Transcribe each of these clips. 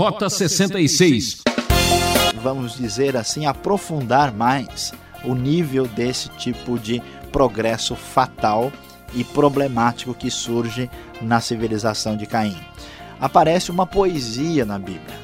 Rota 66. Vamos dizer assim, aprofundar mais o nível desse tipo de progresso fatal e problemático que surge na civilização de Caim. Aparece uma poesia na Bíblia.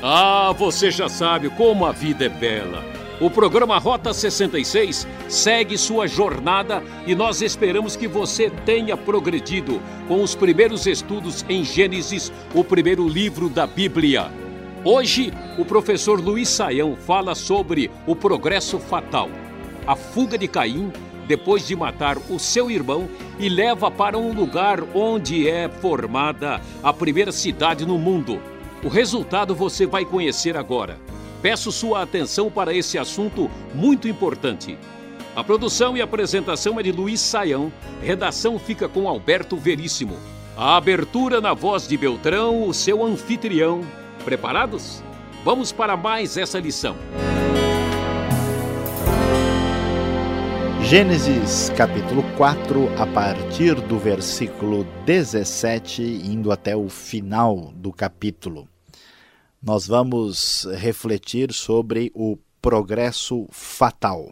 Ah, você já sabe como a vida é bela. O programa Rota 66 segue sua jornada e nós esperamos que você tenha progredido com os primeiros estudos em Gênesis, o primeiro livro da Bíblia. Hoje, o professor Luiz Saião fala sobre o progresso fatal, a fuga de Caim depois de matar o seu irmão e leva para um lugar onde é formada a primeira cidade no mundo. O resultado você vai conhecer agora. Peço sua atenção para esse assunto muito importante. A produção e apresentação é de Luiz Saião, redação fica com Alberto Veríssimo. A abertura na voz de Beltrão, o seu anfitrião. Preparados? Vamos para mais essa lição. Gênesis capítulo 4, a partir do versículo 17, indo até o final do capítulo. Nós vamos refletir sobre o progresso fatal.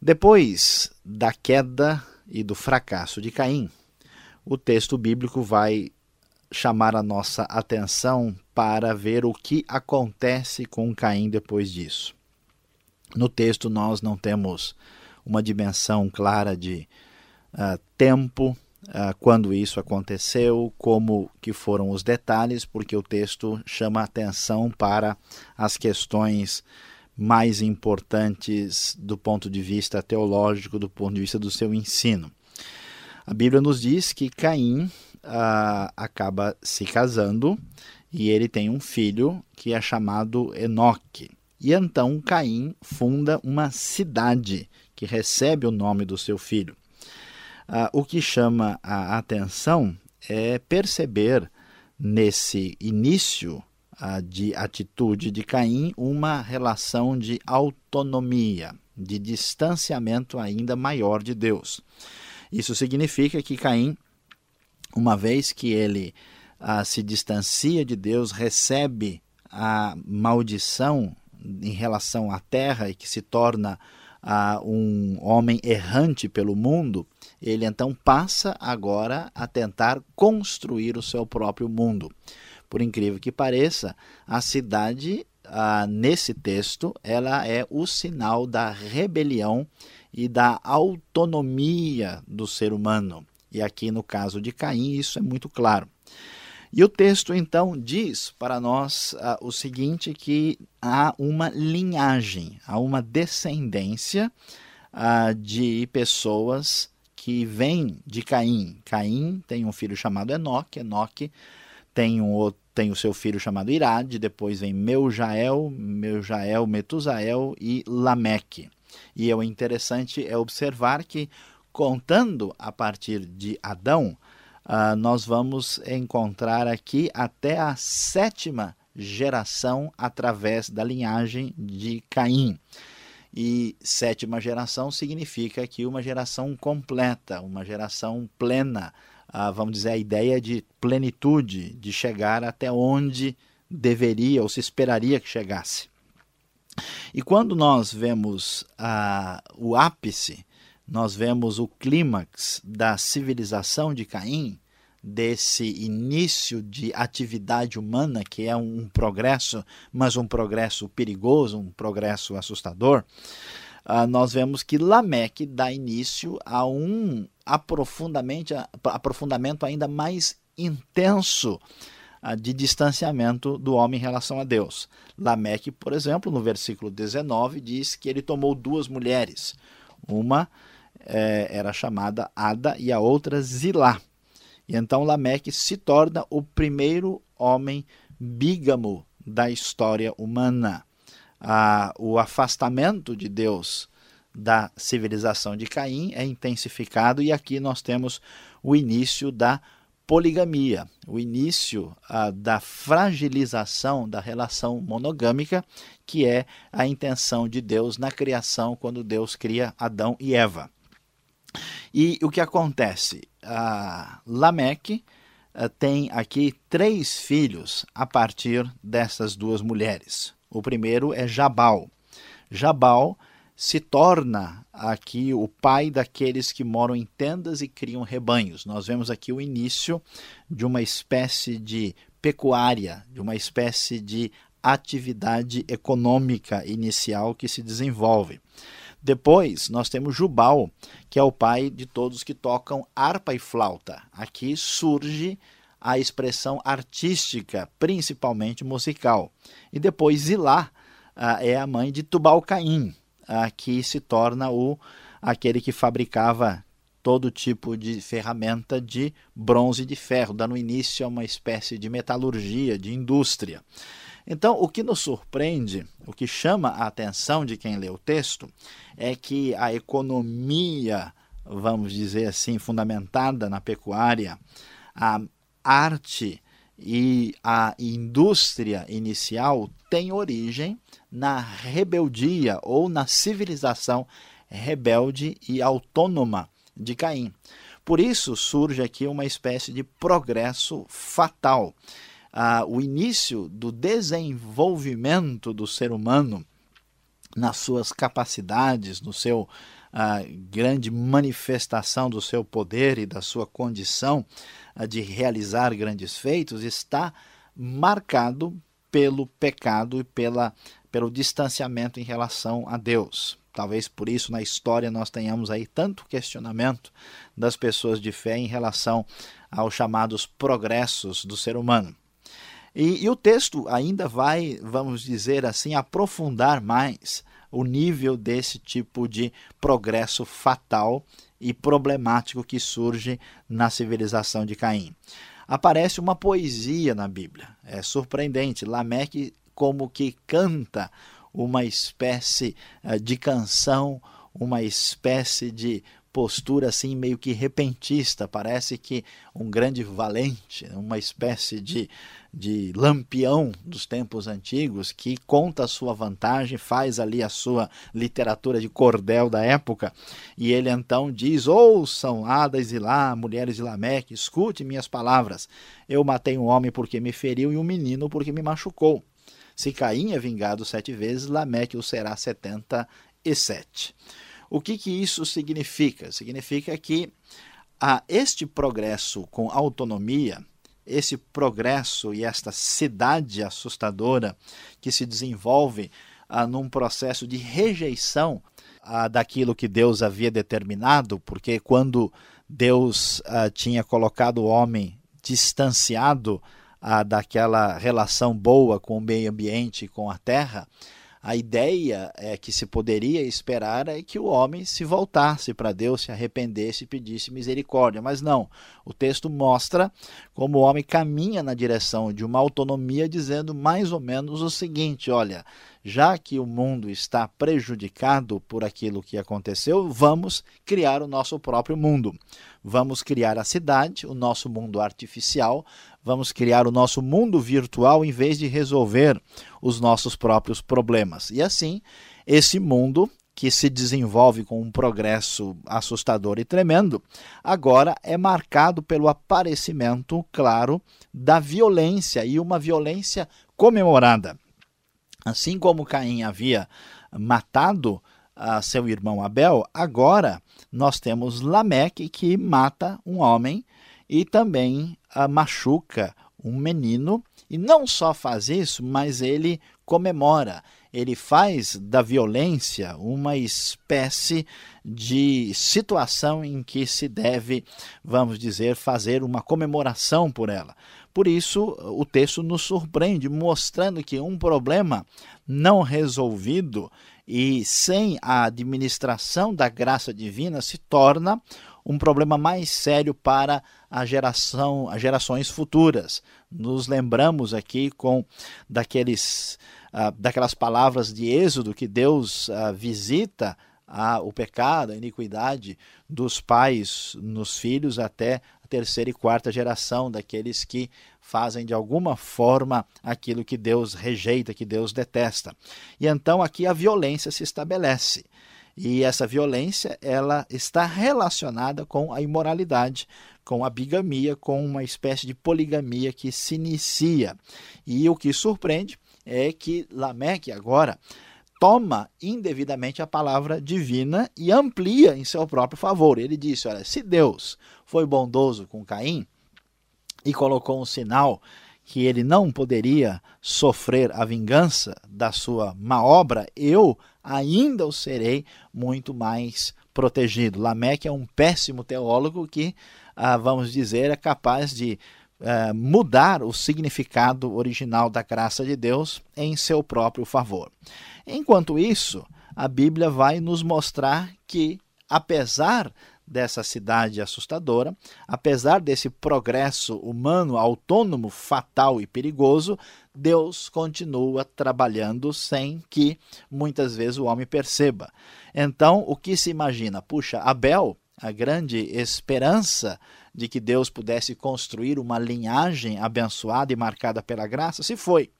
Depois da queda e do fracasso de Caim, o texto bíblico vai chamar a nossa atenção para ver o que acontece com Caim depois disso. No texto, nós não temos uma dimensão clara de uh, tempo, uh, quando isso aconteceu, como que foram os detalhes, porque o texto chama atenção para as questões mais importantes do ponto de vista teológico, do ponto de vista do seu ensino. A Bíblia nos diz que Caim uh, acaba se casando e ele tem um filho que é chamado Enoque. E então Caim funda uma cidade que recebe o nome do seu filho. Uh, o que chama a atenção é perceber nesse início uh, de atitude de Caim uma relação de autonomia, de distanciamento ainda maior de Deus. Isso significa que Caim uma vez que ele ah, se distancia de Deus, recebe a maldição em relação à terra e que se torna ah, um homem errante pelo mundo, ele então passa agora a tentar construir o seu próprio mundo. Por incrível que pareça, a cidade, ah, nesse texto, ela é o sinal da rebelião e da autonomia do ser humano. E aqui no caso de Caim, isso é muito claro. E o texto então diz para nós uh, o seguinte: que há uma linhagem, há uma descendência uh, de pessoas que vêm de Caim. Caim tem um filho chamado Enoque, Enoque tem, um, tem o seu filho chamado Irade, depois vem Meujael, Meujael, Metusael e Lameque. E é interessante é observar que contando a partir de Adão, uh, nós vamos encontrar aqui até a sétima geração através da linhagem de Caim. E sétima geração significa aqui uma geração completa, uma geração plena, uh, vamos dizer, a ideia de plenitude, de chegar até onde deveria ou se esperaria que chegasse. E quando nós vemos uh, o ápice nós vemos o clímax da civilização de Caim, desse início de atividade humana, que é um progresso, mas um progresso perigoso, um progresso assustador, uh, nós vemos que Lameque dá início a um aprofundamento, aprofundamento ainda mais intenso uh, de distanciamento do homem em relação a Deus. Lameque, por exemplo, no versículo 19, diz que ele tomou duas mulheres, uma é, era chamada Ada e a outra Zilá. E então Lameque se torna o primeiro homem bígamo da história humana. Ah, o afastamento de Deus da civilização de Caim é intensificado e aqui nós temos o início da poligamia, o início ah, da fragilização da relação monogâmica, que é a intenção de Deus na criação quando Deus cria Adão e Eva. E o que acontece? Lameque uh, tem aqui três filhos a partir dessas duas mulheres. O primeiro é Jabal. Jabal se torna aqui o pai daqueles que moram em tendas e criam rebanhos. Nós vemos aqui o início de uma espécie de pecuária, de uma espécie de atividade econômica inicial que se desenvolve. Depois, nós temos Jubal, que é o pai de todos que tocam harpa e flauta. Aqui surge a expressão artística, principalmente musical. E depois Zilá ah, é a mãe de Tubal-Caim, ah, que se torna o aquele que fabricava todo tipo de ferramenta de bronze e de ferro, dando início a uma espécie de metalurgia, de indústria. Então, o que nos surpreende, o que chama a atenção de quem lê o texto, é que a economia, vamos dizer assim, fundamentada na pecuária, a arte e a indústria inicial tem origem na rebeldia ou na civilização rebelde e autônoma de Caim. Por isso surge aqui uma espécie de progresso fatal ah, o início do desenvolvimento do ser humano nas suas capacidades, no seu ah, grande manifestação do seu poder e da sua condição ah, de realizar grandes feitos, está marcado pelo pecado e pela, pelo distanciamento em relação a Deus. Talvez por isso na história nós tenhamos aí tanto questionamento das pessoas de fé em relação aos chamados progressos do ser humano. E, e o texto ainda vai, vamos dizer assim, aprofundar mais o nível desse tipo de progresso fatal e problemático que surge na civilização de Caim. Aparece uma poesia na Bíblia, é surpreendente. Lameque, como que canta uma espécie eh, de canção, uma espécie de postura assim meio que repentista, parece que um grande valente, uma espécie de, de lampião dos tempos antigos que conta a sua vantagem, faz ali a sua literatura de cordel da época, e ele então diz: Ouçam, hadas e lá, mulheres de Lameque, escute minhas palavras. Eu matei um homem porque me feriu e um menino porque me machucou. Se Caim é vingado sete vezes, Lameque o será setenta e sete. O que, que isso significa? Significa que a este progresso com autonomia, esse progresso e esta cidade assustadora que se desenvolve ah, num processo de rejeição ah, daquilo que Deus havia determinado, porque quando Deus ah, tinha colocado o homem distanciado ah, daquela relação boa com o meio ambiente e com a terra, a ideia é que se poderia esperar é que o homem se voltasse para Deus, se arrependesse e pedisse misericórdia. Mas não. O texto mostra como o homem caminha na direção de uma autonomia, dizendo mais ou menos o seguinte: olha, já que o mundo está prejudicado por aquilo que aconteceu, vamos criar o nosso próprio mundo. Vamos criar a cidade, o nosso mundo artificial, vamos criar o nosso mundo virtual em vez de resolver os nossos próprios problemas. E assim, esse mundo que se desenvolve com um progresso assustador e tremendo, agora é marcado pelo aparecimento, claro, da violência e uma violência comemorada. Assim como Caim havia matado a seu irmão Abel, agora nós temos Lameque que mata um homem e também machuca um menino. E não só faz isso, mas ele comemora, ele faz da violência uma espécie de situação em que se deve, vamos dizer, fazer uma comemoração por ela. Por isso, o texto nos surpreende, mostrando que um problema não resolvido e sem a administração da graça divina se torna um problema mais sério para a geração, as gerações futuras. Nos lembramos aqui com daqueles, uh, daquelas palavras de Êxodo que Deus uh, visita a, o pecado, a iniquidade dos pais nos filhos até a terceira e quarta geração daqueles que fazem de alguma forma aquilo que Deus rejeita, que Deus detesta. E então aqui a violência se estabelece. E essa violência ela está relacionada com a imoralidade, com a bigamia, com uma espécie de poligamia que se inicia. E o que surpreende é que Lameque agora toma indevidamente a palavra divina e amplia em seu próprio favor. Ele disse: Olha, se Deus foi bondoso com Caim e colocou um sinal que ele não poderia sofrer a vingança da sua má obra, eu ainda o serei muito mais protegido. Lameque é um péssimo teólogo que, ah, vamos dizer, é capaz de ah, mudar o significado original da graça de Deus em seu próprio favor. Enquanto isso, a Bíblia vai nos mostrar que, apesar dessa cidade assustadora, apesar desse progresso humano autônomo, fatal e perigoso, Deus continua trabalhando sem que muitas vezes o homem perceba. Então, o que se imagina? Puxa, Abel, a grande esperança de que Deus pudesse construir uma linhagem abençoada e marcada pela graça, se foi.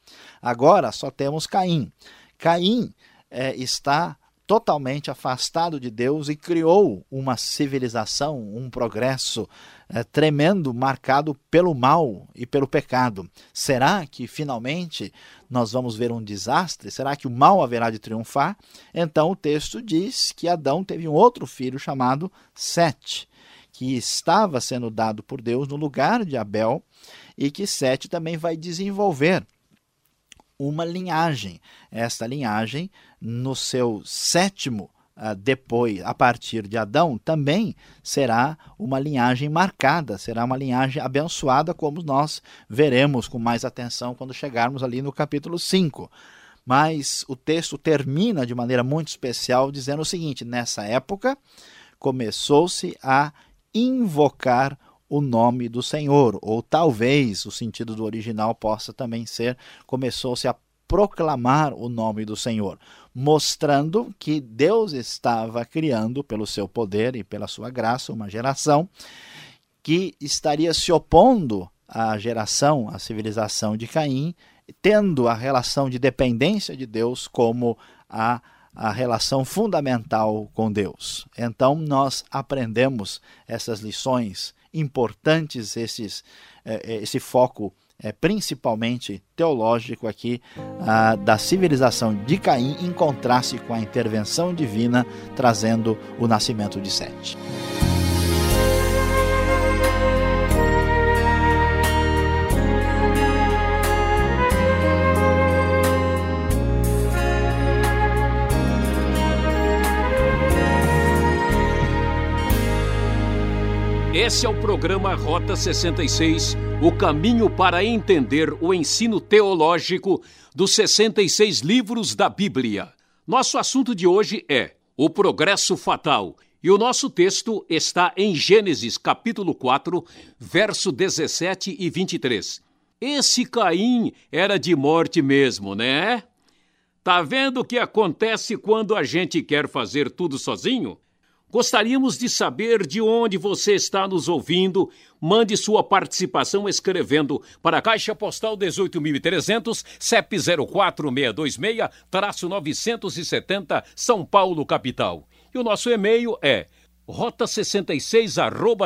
Agora só temos Caim. Caim é, está totalmente afastado de Deus e criou uma civilização, um progresso é, tremendo, marcado pelo mal e pelo pecado. Será que finalmente nós vamos ver um desastre? Será que o mal haverá de triunfar? Então o texto diz que Adão teve um outro filho chamado Sete, que estava sendo dado por Deus no lugar de Abel e que Sete também vai desenvolver uma linhagem. Esta linhagem, no seu sétimo uh, depois, a partir de Adão, também será uma linhagem marcada, será uma linhagem abençoada, como nós veremos com mais atenção quando chegarmos ali no capítulo 5. Mas o texto termina de maneira muito especial dizendo o seguinte: nessa época começou-se a invocar o nome do Senhor, ou talvez o sentido do original possa também ser começou-se a proclamar o nome do Senhor, mostrando que Deus estava criando pelo seu poder e pela sua graça uma geração que estaria se opondo à geração, à civilização de Caim, tendo a relação de dependência de Deus como a a relação fundamental com Deus. Então, nós aprendemos essas lições importantes, esses, eh, eh, esse foco é, principalmente teológico aqui ah, da civilização de Caim em contraste com a intervenção divina trazendo o nascimento de Sete. Esse é o programa Rota 66, o caminho para entender o ensino teológico dos 66 livros da Bíblia. Nosso assunto de hoje é o progresso fatal. E o nosso texto está em Gênesis capítulo 4, verso 17 e 23. Esse Caim era de morte mesmo, né? Tá vendo o que acontece quando a gente quer fazer tudo sozinho? Gostaríamos de saber de onde você está nos ouvindo. Mande sua participação escrevendo para a Caixa Postal 18.300, CEP 04626-970, São Paulo, capital. E o nosso e-mail é rota66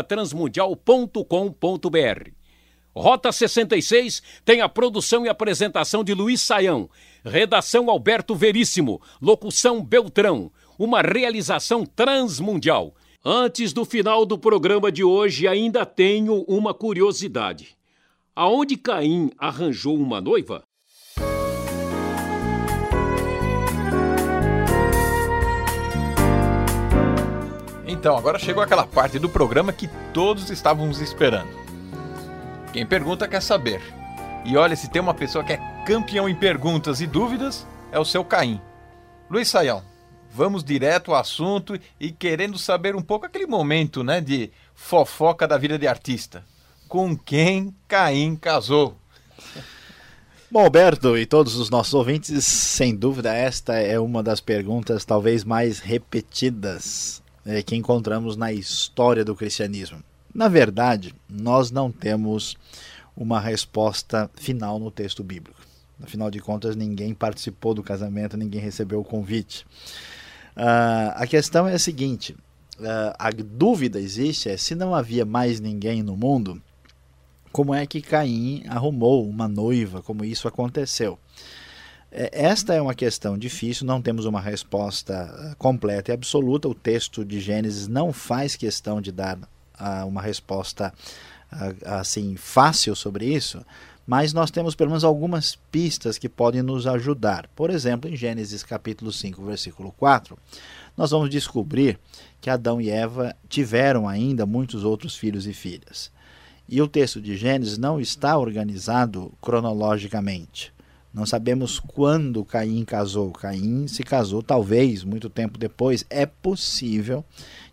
transmundial.com.br. Rota 66 tem a produção e apresentação de Luiz Saião, redação Alberto Veríssimo, locução Beltrão uma realização transmundial. Antes do final do programa de hoje, ainda tenho uma curiosidade. Aonde Caim arranjou uma noiva? Então, agora chegou aquela parte do programa que todos estávamos esperando. Quem pergunta quer saber. E olha, se tem uma pessoa que é campeão em perguntas e dúvidas, é o seu Caim. Luiz Saião, vamos direto ao assunto e querendo saber um pouco aquele momento, né, de fofoca da vida de artista. Com quem Caim casou? Bom, Alberto e todos os nossos ouvintes, sem dúvida esta é uma das perguntas talvez mais repetidas é, que encontramos na história do cristianismo. Na verdade, nós não temos uma resposta final no texto bíblico. Afinal de contas, ninguém participou do casamento, ninguém recebeu o convite. Uh, a questão é a seguinte: uh, a dúvida existe é se não havia mais ninguém no mundo, como é que Caim arrumou uma noiva, como isso aconteceu? É, esta é uma questão difícil, não temos uma resposta ah, completa e absoluta. O texto de Gênesis não faz questão de dar uma resposta assim fácil sobre isso, mas nós temos pelo menos algumas pistas que podem nos ajudar. Por exemplo, em Gênesis capítulo 5, versículo 4, nós vamos descobrir que Adão e Eva tiveram ainda muitos outros filhos e filhas. E o texto de Gênesis não está organizado cronologicamente. Não sabemos quando Caim casou. Caim se casou, talvez, muito tempo depois. É possível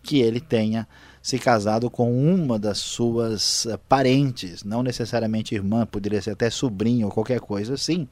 que ele tenha se casado com uma das suas eh, parentes, não necessariamente irmã, poderia ser até sobrinho ou qualquer coisa assim,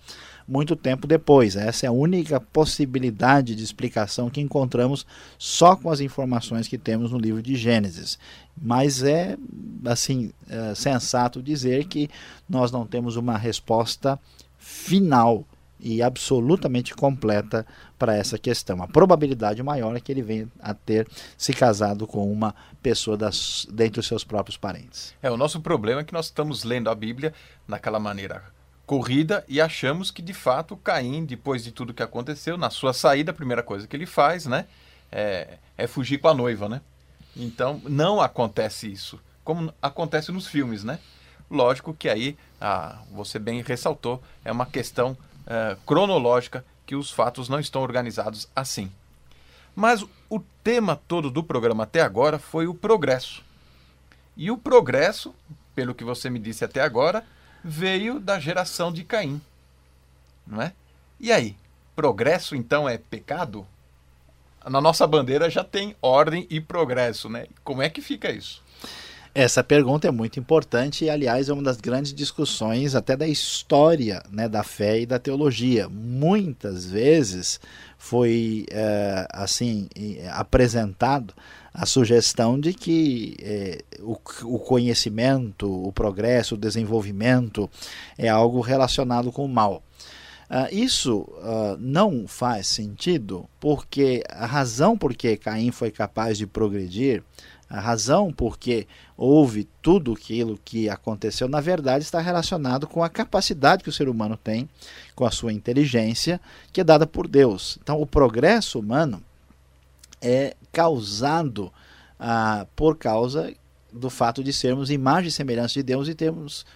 muito tempo depois. Essa é a única possibilidade de explicação que encontramos só com as informações que temos no livro de Gênesis. Mas é assim é sensato dizer que nós não temos uma resposta final e absolutamente completa para essa questão. A probabilidade maior é que ele venha a ter se casado com uma pessoa das, dentre os seus próprios parentes. É, o nosso problema é que nós estamos lendo a Bíblia naquela maneira corrida e achamos que de fato Caim, depois de tudo que aconteceu, na sua saída, a primeira coisa que ele faz, né, é, é fugir com a noiva, né? Então, não acontece isso, como acontece nos filmes, né? Lógico que aí, ah, você bem ressaltou, é uma questão eh, cronológica que os fatos não estão organizados assim. Mas o tema todo do programa até agora foi o progresso. E o progresso, pelo que você me disse até agora, veio da geração de Caim. Não é? E aí? Progresso então é pecado? Na nossa bandeira já tem ordem e progresso, né? Como é que fica isso? Essa pergunta é muito importante e, aliás, é uma das grandes discussões até da história né, da fé e da teologia. Muitas vezes foi é, assim apresentado a sugestão de que é, o, o, conhecimento, o progresso, o desenvolvimento é algo relacionado com o mal. Uh, isso uh, não faz sentido porque a razão por que Caim foi capaz de progredir a razão por que houve tudo aquilo que aconteceu, na verdade, está relacionado com a capacidade que o ser humano tem, com a sua inteligência, que é dada por Deus. Então, o progresso humano é causado ah, por causa do fato de sermos imagem e semelhança de Deus e termos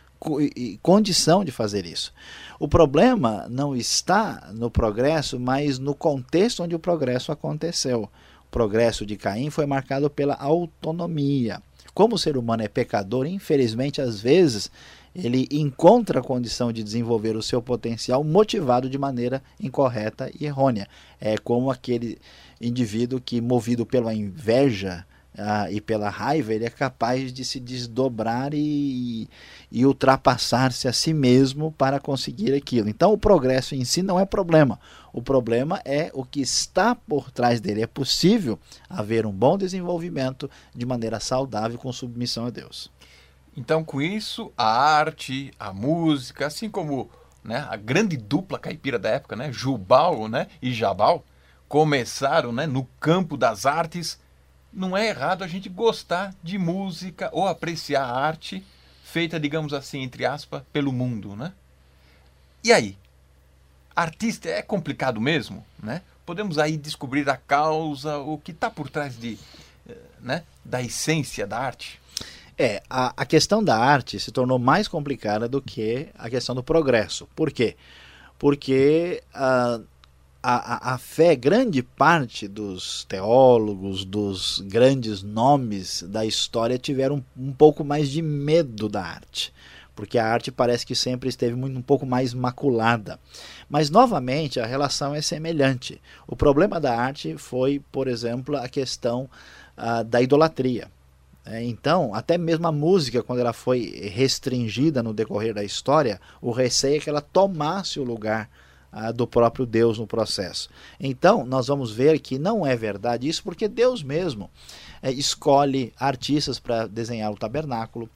condição de fazer isso. O problema não está no progresso, mas no contexto onde o progresso aconteceu progresso de Caim foi marcado pela autonomia. Como o ser humano é pecador, infelizmente, às vezes, ele encontra a condição de desenvolver o seu potencial motivado de maneira incorreta e errônea. É como aquele indivíduo que, movido pela inveja, ah, e pela raiva, ele é capaz de se desdobrar e, e ultrapassar-se a si mesmo para conseguir aquilo. Então, o progresso em si não é problema. O problema é o que está por trás dele. É possível haver um bom desenvolvimento de maneira saudável com submissão a Deus. Então, com isso, a arte, a música, assim como né, a grande dupla caipira da época, né, Jubal né, e Jabal, começaram né, no campo das artes não é errado a gente gostar de música ou apreciar a arte feita, digamos assim, entre aspas, pelo mundo, né? E aí? Artista é complicado mesmo, né? Podemos aí descobrir a causa, o que está por trás de, né, da essência da arte? É, a, a questão da arte se tornou mais complicada do que a questão do progresso. Por quê? Porque uh, a, a, fé, grande parte dos teólogos, dos grandes nomes da história tiveram um pouco mais de medo da arte porque a arte parece que sempre esteve um pouco mais maculada. Mas, novamente, a relação é semelhante. O problema da arte foi, por exemplo, a questão uh, da idolatria. É, então, até mesmo a música, quando ela foi restringida no decorrer da história, o receio é que ela tomasse o lugar ah, do próprio Deus no processo. Então, nós vamos ver que não é verdade isso, porque Deus mesmo é, escolhe artistas para desenhar o tabernáculo.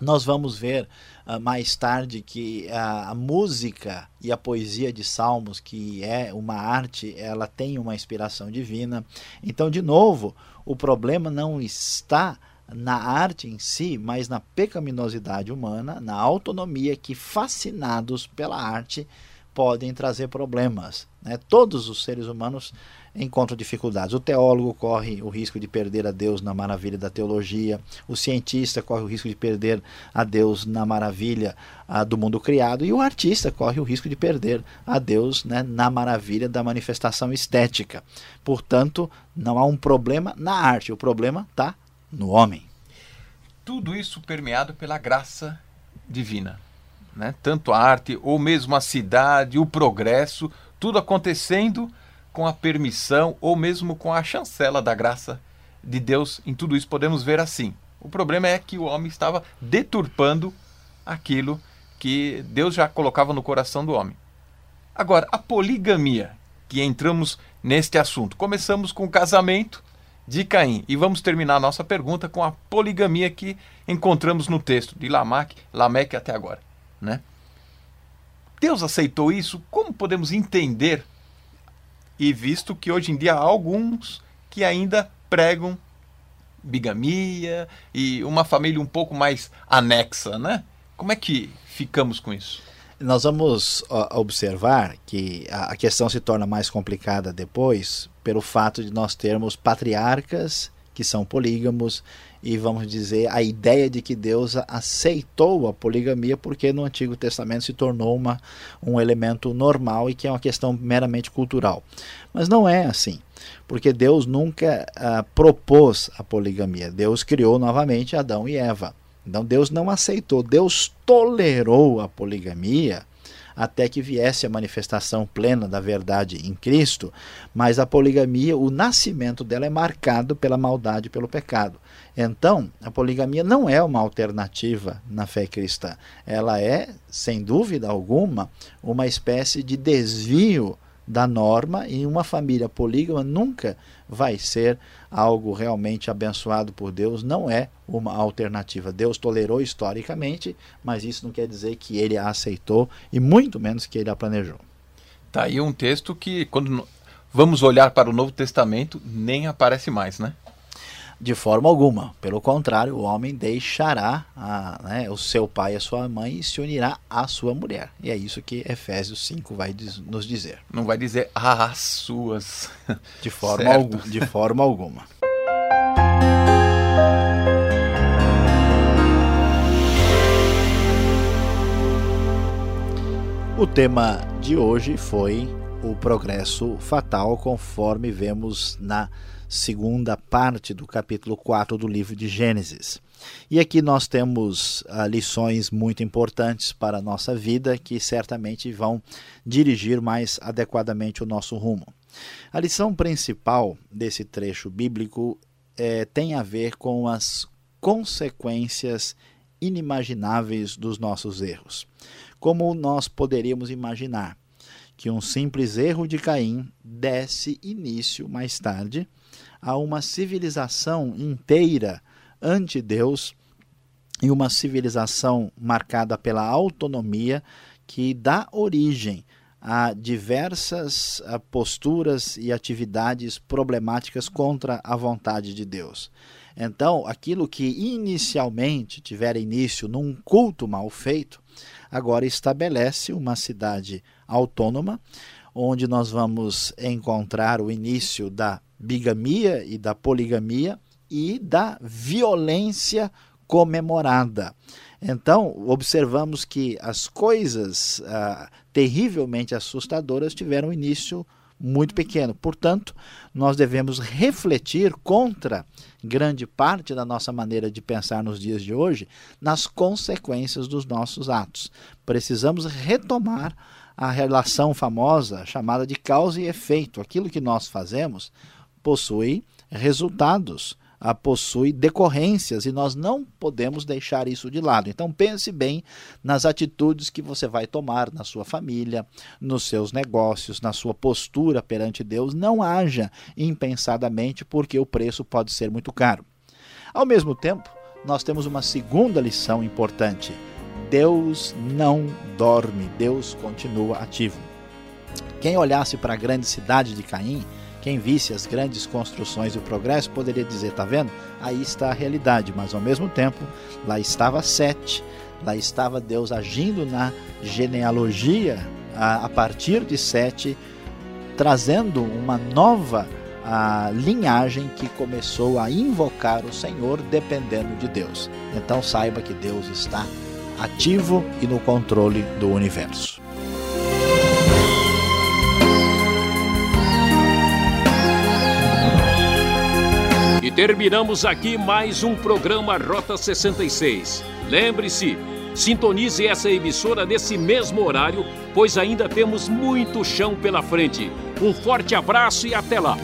Nós vamos ver uh, mais tarde que a, a, música e a poesia de Salmos, que é uma arte, ela tem uma inspiração divina. Então, de novo, o problema não está na arte em si, mas na pecaminosidade humana, na autonomia que, fascinados pela arte, podem trazer problemas. Né? Todos os seres humanos encontram dificuldades. O teólogo corre o risco de perder a Deus na maravilha da teologia, o cientista corre o risco de perder a Deus na maravilha do mundo criado, e o artista corre o risco de perder a Deus né, na maravilha da manifestação estética. Portanto, não há um problema na arte, o problema está no homem. Tudo isso permeado pela graça divina. Né? Tanto a arte, ou mesmo a cidade, o progresso, tudo acontecendo com a permissão ou mesmo com a chancela da graça de Deus. Em tudo isso podemos ver assim. O problema é que o homem estava deturpando aquilo que Deus já colocava no coração do homem. Agora, a poligamia, que entramos neste assunto. Começamos com o casamento de Caim e vamos terminar a nossa pergunta com a poligamia que encontramos no texto de Lameque, Lameque até agora, né? Deus aceitou isso? Como podemos entender e visto que hoje em dia há alguns que ainda pregam bigamia e uma família um pouco mais anexa, né? Como é que ficamos com isso? Nós vamos observar que a questão se torna mais complicada depois pelo fato de nós termos patriarcas que são polígamos e vamos dizer a ideia de que Deus aceitou a poligamia porque no Antigo Testamento se tornou uma, um elemento normal e que é uma questão meramente cultural. Mas não é assim, porque Deus nunca ah, propôs a poligamia. Deus criou novamente Adão e Eva. Então Deus não aceitou, Deus tolerou a poligamia até que viesse a manifestação plena da verdade em Cristo, mas a poligamia, o nascimento dela é marcado pela maldade e pelo pecado. Então, a poligamia não é uma alternativa na fé cristã. Ela é, sem dúvida alguma, uma espécie de desvio da norma e uma família polígama nunca vai ser algo realmente abençoado por Deus, não é uma alternativa. Deus tolerou historicamente, mas isso não quer dizer que ele a aceitou e muito menos que ele a planejou. Tá aí um texto que quando vamos olhar para o Novo Testamento nem aparece mais, né? De forma alguma. Pelo contrário, o homem deixará a, né, o seu pai e a sua mãe e se unirá à sua mulher. E é isso que Efésios 5 vai nos dizer. Não vai dizer as suas. De forma, algum, de forma alguma. O tema de hoje foi o progresso fatal, conforme vemos na segunda parte do capítulo 4 do livro de Gênesis. E aqui nós temos ah, lições muito importantes para a nossa vida que certamente vão dirigir mais adequadamente o nosso rumo. A lição principal desse trecho bíblico é, tem a ver com as consequências inimagináveis dos nossos erros. Como nós poderíamos imaginar que um simples erro de Caim desse início mais tarde a uma civilização inteira ante Deus e uma civilização marcada pela autonomia que dá origem a diversas posturas e atividades problemáticas contra a vontade de Deus. Então, aquilo que inicialmente tiver início num culto mal feito, agora estabelece uma cidade autônoma, onde nós vamos encontrar o início da bigamia e da poligamia e da violência comemorada. Então, observamos que as coisas ah, terrivelmente assustadoras tiveram início muito pequeno. Portanto, nós devemos refletir contra grande parte da nossa maneira de pensar nos dias de hoje nas consequências dos nossos atos. Precisamos retomar a relação famosa chamada de causa e efeito. Aquilo que nós fazemos possui resultados, a possui decorrências e nós não podemos deixar isso de lado. Então pense bem nas atitudes que você vai tomar na sua família, nos seus negócios, na sua postura perante Deus. Não haja impensadamente, porque o preço pode ser muito caro. Ao mesmo tempo, nós temos uma segunda lição importante. Deus não dorme, Deus continua ativo. Quem olhasse para a grande cidade de Caim, quem visse as grandes construções e o progresso, poderia dizer: tá vendo? Aí está a realidade, mas ao mesmo tempo, lá estava Sete, lá estava Deus agindo na genealogia a, a partir de Sete, trazendo uma nova a linhagem que começou a invocar o Senhor dependendo de Deus. Então saiba que Deus está ativo e no controle do universo. Terminamos aqui mais um programa Rota 66. Lembre-se, sintonize essa emissora nesse mesmo horário, pois ainda temos muito chão pela frente. Um forte abraço e até lá!